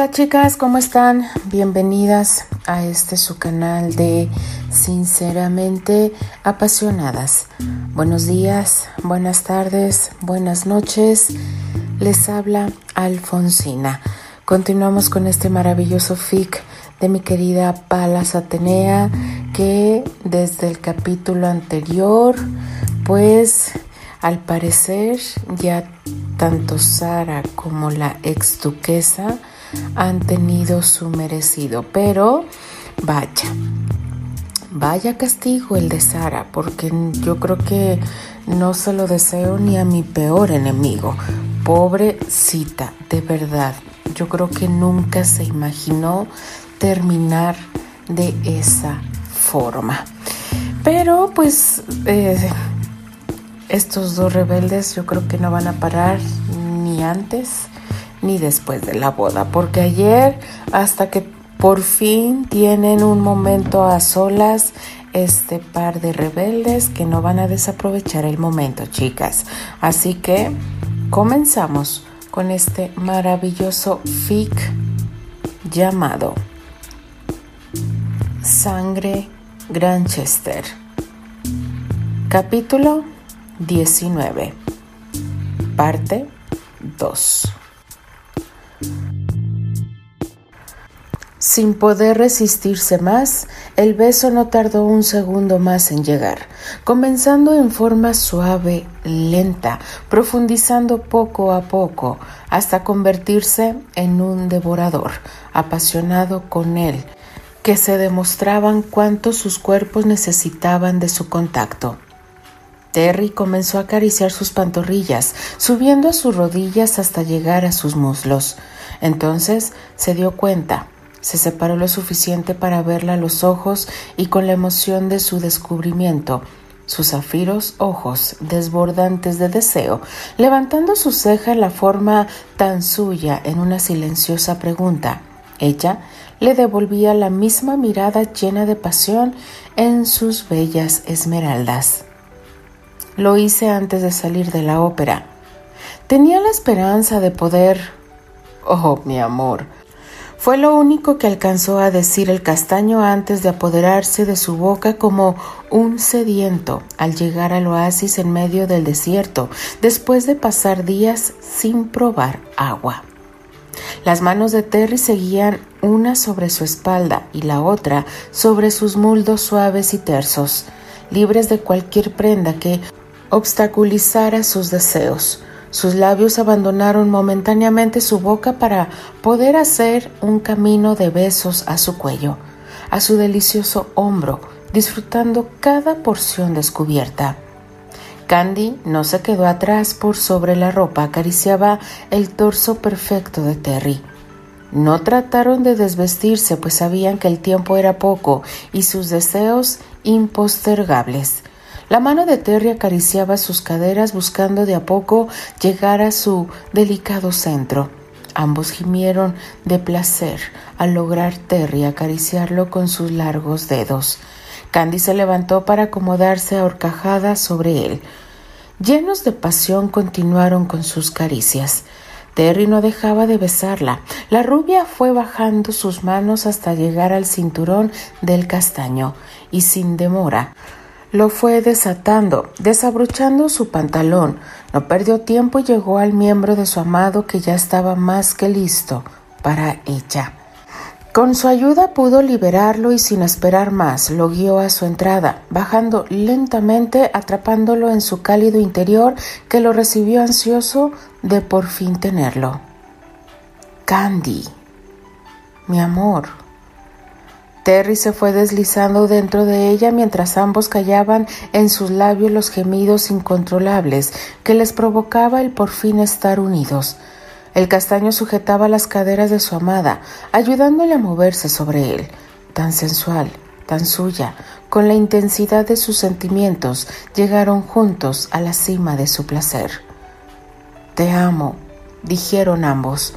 Hola chicas, ¿cómo están? Bienvenidas a este su canal de Sinceramente Apasionadas. Buenos días, buenas tardes, buenas noches. Les habla Alfonsina. Continuamos con este maravilloso fic de mi querida Palas Atenea que desde el capítulo anterior pues al parecer ya tanto Sara como la ex duquesa han tenido su merecido, pero vaya, vaya castigo el de Sara, porque yo creo que no se lo deseo ni a mi peor enemigo. Pobrecita, de verdad, yo creo que nunca se imaginó terminar de esa forma. Pero pues eh, estos dos rebeldes yo creo que no van a parar ni antes ni después de la boda, porque ayer hasta que por fin tienen un momento a solas este par de rebeldes que no van a desaprovechar el momento, chicas. Así que comenzamos con este maravilloso fic llamado Sangre Granchester. Capítulo 19. Parte 2. Sin poder resistirse más, el beso no tardó un segundo más en llegar, comenzando en forma suave, lenta, profundizando poco a poco, hasta convertirse en un devorador, apasionado con él, que se demostraban cuánto sus cuerpos necesitaban de su contacto. Terry comenzó a acariciar sus pantorrillas, subiendo a sus rodillas hasta llegar a sus muslos. Entonces se dio cuenta se separó lo suficiente para verla a los ojos y con la emoción de su descubrimiento, sus zafiros ojos desbordantes de deseo, levantando su ceja en la forma tan suya en una silenciosa pregunta. Ella le devolvía la misma mirada llena de pasión en sus bellas esmeraldas. Lo hice antes de salir de la ópera. Tenía la esperanza de poder... Oh, mi amor, fue lo único que alcanzó a decir el castaño antes de apoderarse de su boca como un sediento al llegar al oasis en medio del desierto, después de pasar días sin probar agua. Las manos de Terry seguían una sobre su espalda y la otra sobre sus muldos suaves y tersos, libres de cualquier prenda que obstaculizara sus deseos. Sus labios abandonaron momentáneamente su boca para poder hacer un camino de besos a su cuello, a su delicioso hombro, disfrutando cada porción descubierta. Candy no se quedó atrás por sobre la ropa, acariciaba el torso perfecto de Terry. No trataron de desvestirse, pues sabían que el tiempo era poco y sus deseos impostergables. La mano de Terry acariciaba sus caderas buscando de a poco llegar a su delicado centro. Ambos gimieron de placer al lograr Terry acariciarlo con sus largos dedos. Candy se levantó para acomodarse a horcajadas sobre él. Llenos de pasión continuaron con sus caricias. Terry no dejaba de besarla. La rubia fue bajando sus manos hasta llegar al cinturón del castaño y sin demora lo fue desatando, desabrochando su pantalón. No perdió tiempo y llegó al miembro de su amado que ya estaba más que listo para ella. Con su ayuda pudo liberarlo y sin esperar más lo guió a su entrada, bajando lentamente, atrapándolo en su cálido interior que lo recibió ansioso de por fin tenerlo. Candy, mi amor, Terry se fue deslizando dentro de ella mientras ambos callaban en sus labios los gemidos incontrolables que les provocaba el por fin estar unidos. El castaño sujetaba las caderas de su amada, ayudándole a moverse sobre él, tan sensual, tan suya, con la intensidad de sus sentimientos, llegaron juntos a la cima de su placer. Te amo, dijeron ambos.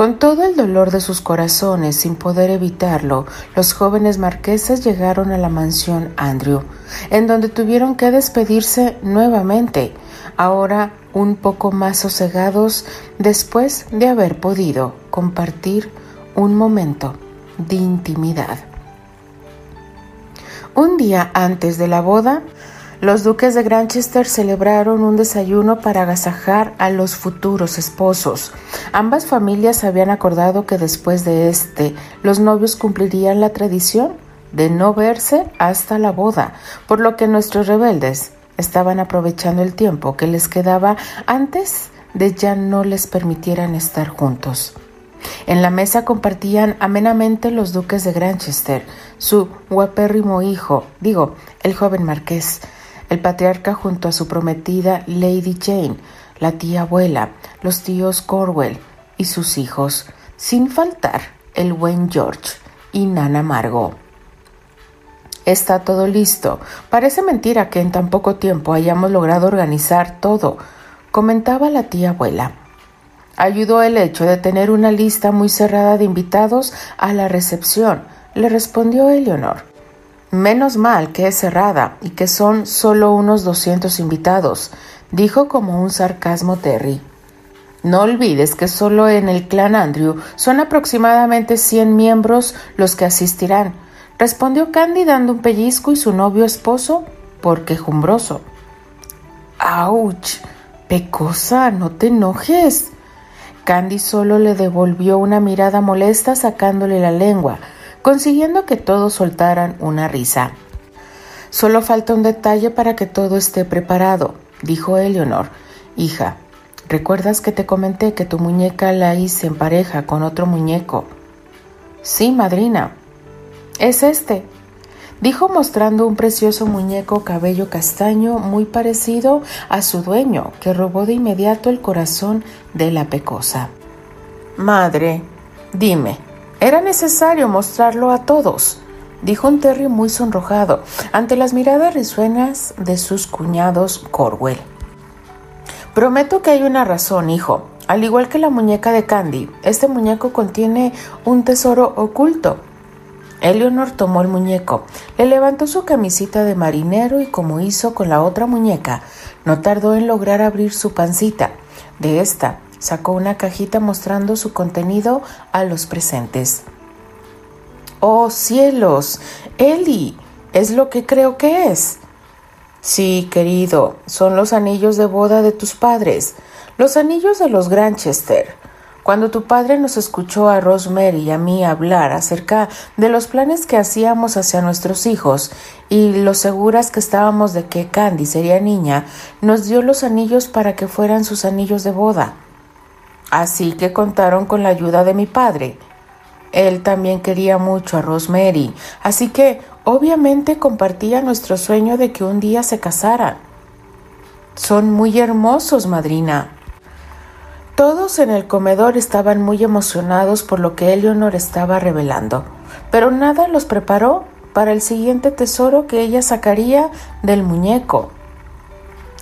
Con todo el dolor de sus corazones, sin poder evitarlo, los jóvenes marqueses llegaron a la mansión Andrew, en donde tuvieron que despedirse nuevamente, ahora un poco más sosegados después de haber podido compartir un momento de intimidad. Un día antes de la boda, los duques de Granchester celebraron un desayuno para agasajar a los futuros esposos. Ambas familias habían acordado que después de este, los novios cumplirían la tradición de no verse hasta la boda, por lo que nuestros rebeldes estaban aprovechando el tiempo que les quedaba antes de ya no les permitieran estar juntos. En la mesa compartían amenamente los duques de Granchester, su guapérrimo hijo, digo, el joven marqués, el patriarca junto a su prometida Lady Jane, la tía abuela, los tíos Corwell y sus hijos, sin faltar el buen George y Nana Margot. Está todo listo. Parece mentira que en tan poco tiempo hayamos logrado organizar todo, comentaba la tía abuela. Ayudó el hecho de tener una lista muy cerrada de invitados a la recepción, le respondió Eleonor. Menos mal que es cerrada y que son solo unos doscientos invitados, dijo como un sarcasmo Terry. No olvides que solo en el clan Andrew son aproximadamente cien miembros los que asistirán, respondió Candy dando un pellizco y su novio esposo por quejumbroso. ¡Auch! Pecosa, no te enojes. Candy solo le devolvió una mirada molesta sacándole la lengua, consiguiendo que todos soltaran una risa. Solo falta un detalle para que todo esté preparado, dijo Eleonor. Hija, ¿recuerdas que te comenté que tu muñeca la hice en pareja con otro muñeco? Sí, madrina. Es este, dijo mostrando un precioso muñeco cabello castaño muy parecido a su dueño, que robó de inmediato el corazón de la pecosa. Madre, dime, ¿era necesario mostrarlo a todos? dijo un Terry muy sonrojado ante las miradas risueñas de sus cuñados Corwell. Prometo que hay una razón, hijo. Al igual que la muñeca de Candy, este muñeco contiene un tesoro oculto Eleonor tomó el muñeco, le levantó su camisita de marinero y como hizo con la otra muñeca, no tardó en lograr abrir su pancita. De esta sacó una cajita mostrando su contenido a los presentes. ¡Oh cielos! Eli, es lo que creo que es. Sí, querido, son los anillos de boda de tus padres, los anillos de los Granchester. Cuando tu padre nos escuchó a Rosemary y a mí hablar acerca de los planes que hacíamos hacia nuestros hijos y lo seguras que estábamos de que Candy sería niña, nos dio los anillos para que fueran sus anillos de boda. Así que contaron con la ayuda de mi padre. Él también quería mucho a Rosemary, así que obviamente compartía nuestro sueño de que un día se casaran. Son muy hermosos, madrina, todos en el comedor estaban muy emocionados por lo que Eleonor estaba revelando, pero nada los preparó para el siguiente tesoro que ella sacaría del muñeco.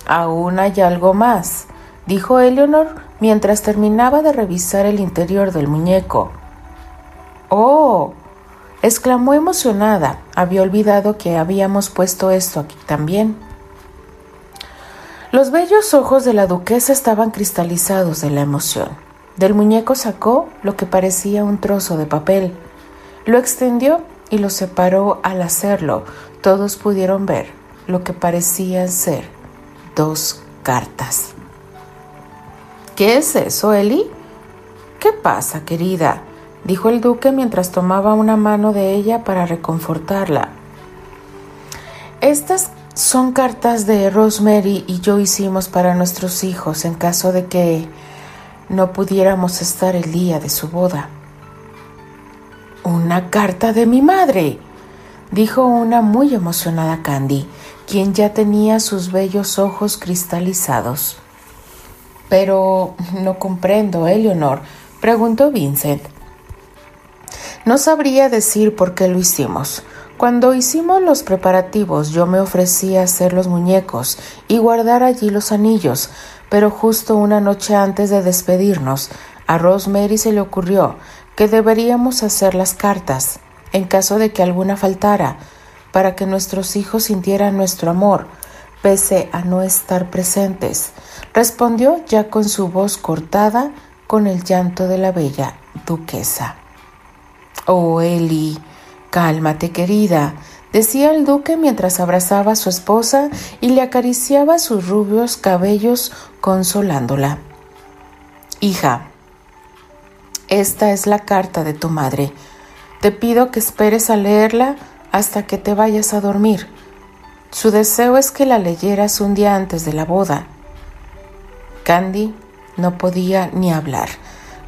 Aún hay algo más, dijo Eleonor mientras terminaba de revisar el interior del muñeco. ¡Oh! exclamó emocionada. Había olvidado que habíamos puesto esto aquí también. Los bellos ojos de la duquesa estaban cristalizados de la emoción. Del muñeco sacó lo que parecía un trozo de papel. Lo extendió y lo separó al hacerlo. Todos pudieron ver lo que parecían ser dos cartas. ¿Qué es eso, Eli? ¿Qué pasa, querida? dijo el duque mientras tomaba una mano de ella para reconfortarla. Estas son cartas de Rosemary y yo hicimos para nuestros hijos en caso de que no pudiéramos estar el día de su boda. Una carta de mi madre, dijo una muy emocionada Candy, quien ya tenía sus bellos ojos cristalizados. Pero no comprendo, Eleonor, preguntó Vincent. No sabría decir por qué lo hicimos. Cuando hicimos los preparativos yo me ofrecí a hacer los muñecos y guardar allí los anillos, pero justo una noche antes de despedirnos, a Rosemary se le ocurrió que deberíamos hacer las cartas, en caso de que alguna faltara, para que nuestros hijos sintieran nuestro amor, pese a no estar presentes, respondió ya con su voz cortada con el llanto de la bella duquesa. Oh, Eli, cálmate, querida, decía el duque mientras abrazaba a su esposa y le acariciaba sus rubios cabellos consolándola. Hija, esta es la carta de tu madre. Te pido que esperes a leerla hasta que te vayas a dormir. Su deseo es que la leyeras un día antes de la boda. Candy no podía ni hablar.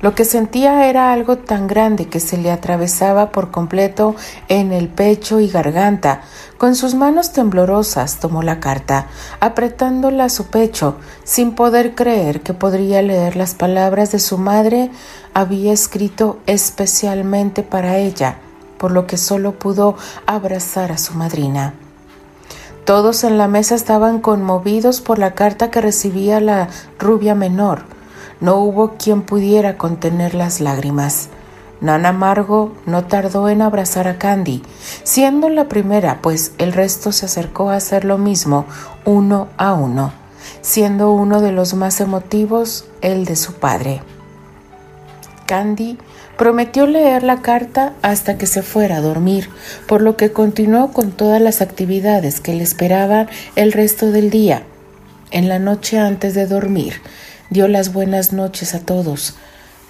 Lo que sentía era algo tan grande que se le atravesaba por completo en el pecho y garganta. Con sus manos temblorosas tomó la carta, apretándola a su pecho, sin poder creer que podría leer las palabras de su madre había escrito especialmente para ella, por lo que solo pudo abrazar a su madrina. Todos en la mesa estaban conmovidos por la carta que recibía la rubia menor. No hubo quien pudiera contener las lágrimas. Nana Margo no tardó en abrazar a Candy, siendo la primera, pues el resto se acercó a hacer lo mismo, uno a uno, siendo uno de los más emotivos el de su padre. Candy prometió leer la carta hasta que se fuera a dormir, por lo que continuó con todas las actividades que le esperaban el resto del día. En la noche antes de dormir, dio las buenas noches a todos,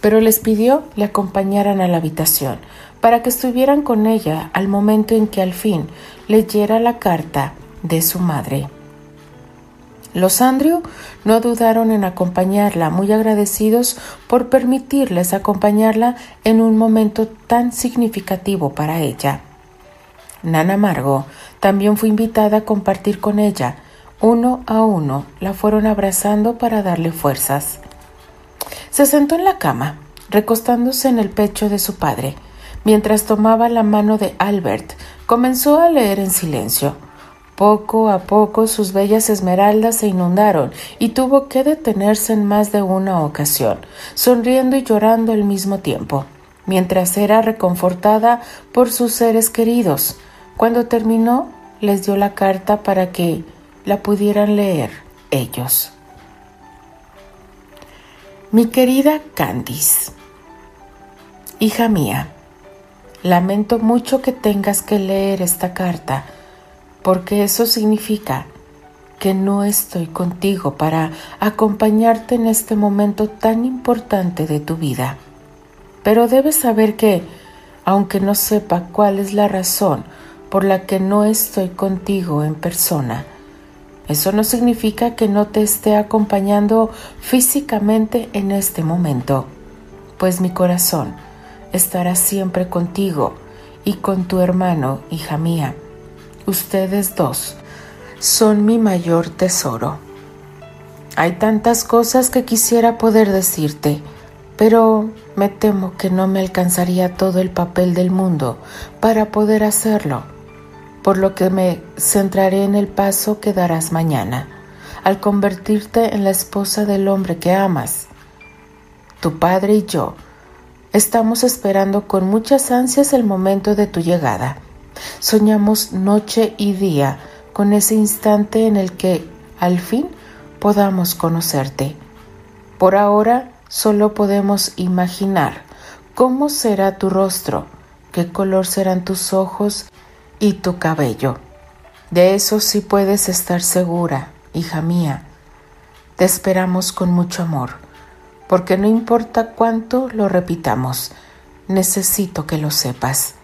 pero les pidió le acompañaran a la habitación para que estuvieran con ella al momento en que al fin leyera la carta de su madre. Los Andrew no dudaron en acompañarla, muy agradecidos por permitirles acompañarla en un momento tan significativo para ella. Nana Margo también fue invitada a compartir con ella, uno a uno la fueron abrazando para darle fuerzas. Se sentó en la cama, recostándose en el pecho de su padre. Mientras tomaba la mano de Albert, comenzó a leer en silencio. Poco a poco sus bellas esmeraldas se inundaron y tuvo que detenerse en más de una ocasión, sonriendo y llorando al mismo tiempo, mientras era reconfortada por sus seres queridos. Cuando terminó, les dio la carta para que la pudieran leer ellos. Mi querida Candice, hija mía, lamento mucho que tengas que leer esta carta, porque eso significa que no estoy contigo para acompañarte en este momento tan importante de tu vida. Pero debes saber que, aunque no sepa cuál es la razón por la que no estoy contigo en persona, eso no significa que no te esté acompañando físicamente en este momento, pues mi corazón estará siempre contigo y con tu hermano, hija mía. Ustedes dos son mi mayor tesoro. Hay tantas cosas que quisiera poder decirte, pero me temo que no me alcanzaría todo el papel del mundo para poder hacerlo por lo que me centraré en el paso que darás mañana, al convertirte en la esposa del hombre que amas. Tu padre y yo estamos esperando con muchas ansias el momento de tu llegada. Soñamos noche y día con ese instante en el que, al fin, podamos conocerte. Por ahora solo podemos imaginar cómo será tu rostro, qué color serán tus ojos y tu cabello. De eso sí puedes estar segura, hija mía. Te esperamos con mucho amor, porque no importa cuánto lo repitamos, necesito que lo sepas.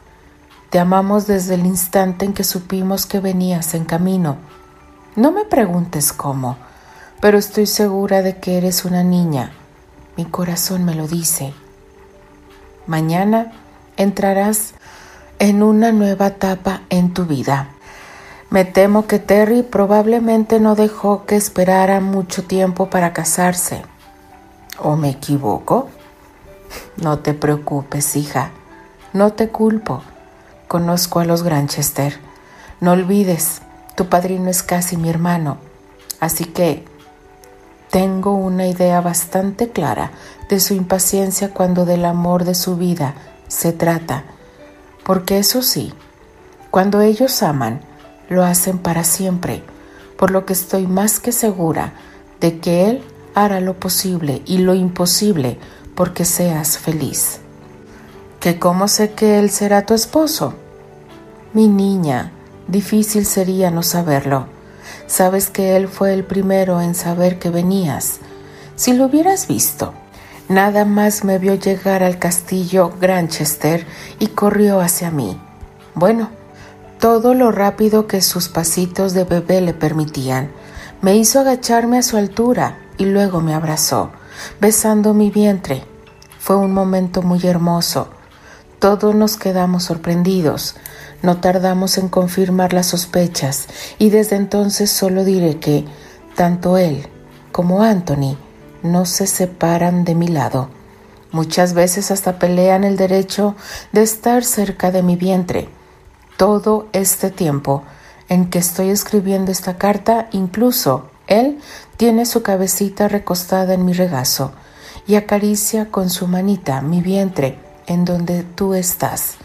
Te amamos desde el instante en que supimos que venías en camino. No me preguntes cómo, pero estoy segura de que eres una niña. Mi corazón me lo dice. Mañana entrarás en una nueva etapa en tu vida. Me temo que Terry probablemente no dejó que esperara mucho tiempo para casarse. ¿O me equivoco? No te preocupes, hija. No te culpo. Conozco a los Granchester. No olvides, tu padrino es casi mi hermano. Así que tengo una idea bastante clara de su impaciencia cuando del amor de su vida se trata porque eso sí, cuando ellos aman, lo hacen para siempre, por lo que estoy más que segura de que Él hará lo posible y lo imposible porque seas feliz. ¿Que cómo sé que él será tu esposo? Mi niña, difícil sería no saberlo. Sabes que él fue el primero en saber que venías. Si lo hubieras visto, nada más me vio llegar al castillo Granchester y corrió hacia mí. Bueno, todo lo rápido que sus pasitos de bebé le permitían. Me hizo agacharme a su altura y luego me abrazó, besando mi vientre. Fue un momento muy hermoso. Todos nos quedamos sorprendidos. No tardamos en confirmar las sospechas y desde entonces solo diré que tanto él como Anthony no se separan de mi lado. Muchas veces hasta pelean el derecho de estar cerca de mi vientre. Todo este tiempo en que estoy escribiendo esta carta, incluso él tiene su cabecita recostada en mi regazo y acaricia con su manita mi vientre en donde tú estás.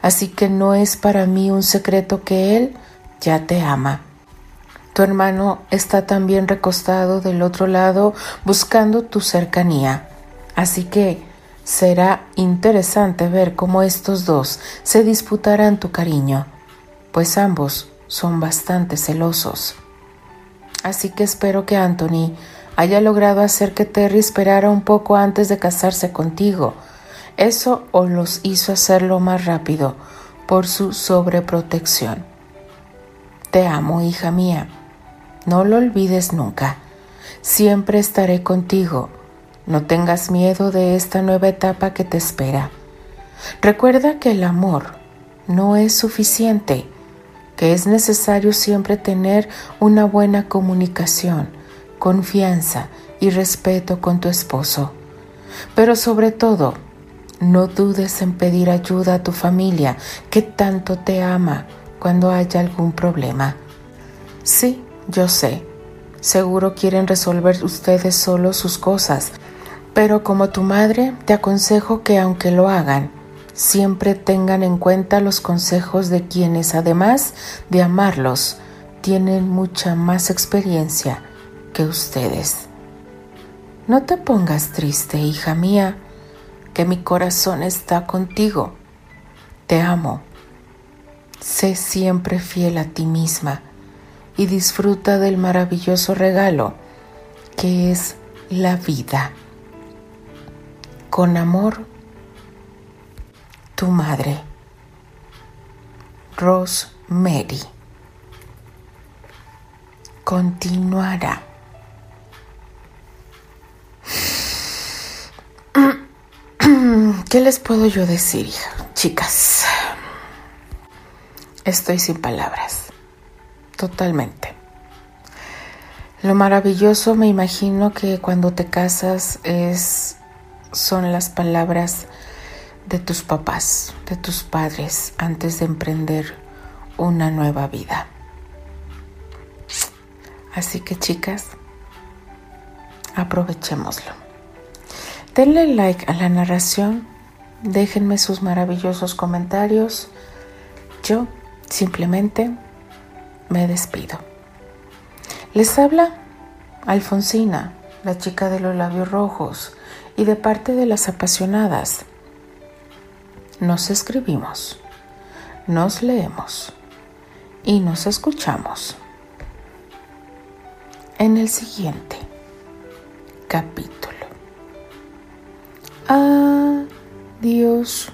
Así que no es para mí un secreto que él ya te ama. Tu hermano está también recostado del otro lado buscando tu cercanía. Así que será interesante ver cómo estos dos se disputarán tu cariño, pues ambos son bastante celosos. Así que espero que Anthony haya logrado hacer que Terry esperara un poco antes de casarse contigo. Eso o los hizo hacerlo más rápido por su sobreprotección. Te amo, hija mía. No lo olvides nunca. Siempre estaré contigo. No tengas miedo de esta nueva etapa que te espera. Recuerda que el amor no es suficiente que es necesario siempre tener una buena comunicación, confianza y respeto con tu esposo. Pero sobre todo, no dudes en pedir ayuda a tu familia que tanto te ama cuando haya algún problema. Sí, yo sé, seguro quieren resolver ustedes solo sus cosas, pero como tu madre te aconsejo que aunque lo hagan, siempre tengan en cuenta los consejos de quienes, además de amarlos, tienen mucha más experiencia que ustedes. No te pongas triste, hija mía, que mi corazón está contigo. Te amo. Sé siempre fiel a ti misma y disfruta del maravilloso regalo que es la vida. Con amor, tu madre. Rosemary. Continuará. ¿Qué les puedo yo decir, chicas? Estoy sin palabras. Totalmente. Lo maravilloso me imagino que cuando te casas es son las palabras de tus papás, de tus padres, antes de emprender una nueva vida. Así que chicas, aprovechémoslo. Denle like a la narración, déjenme sus maravillosos comentarios. Yo simplemente me despido. Les habla Alfonsina, la chica de los labios rojos, y de parte de las apasionadas nos escribimos, nos leemos y nos escuchamos en el siguiente capítulo. Adiós.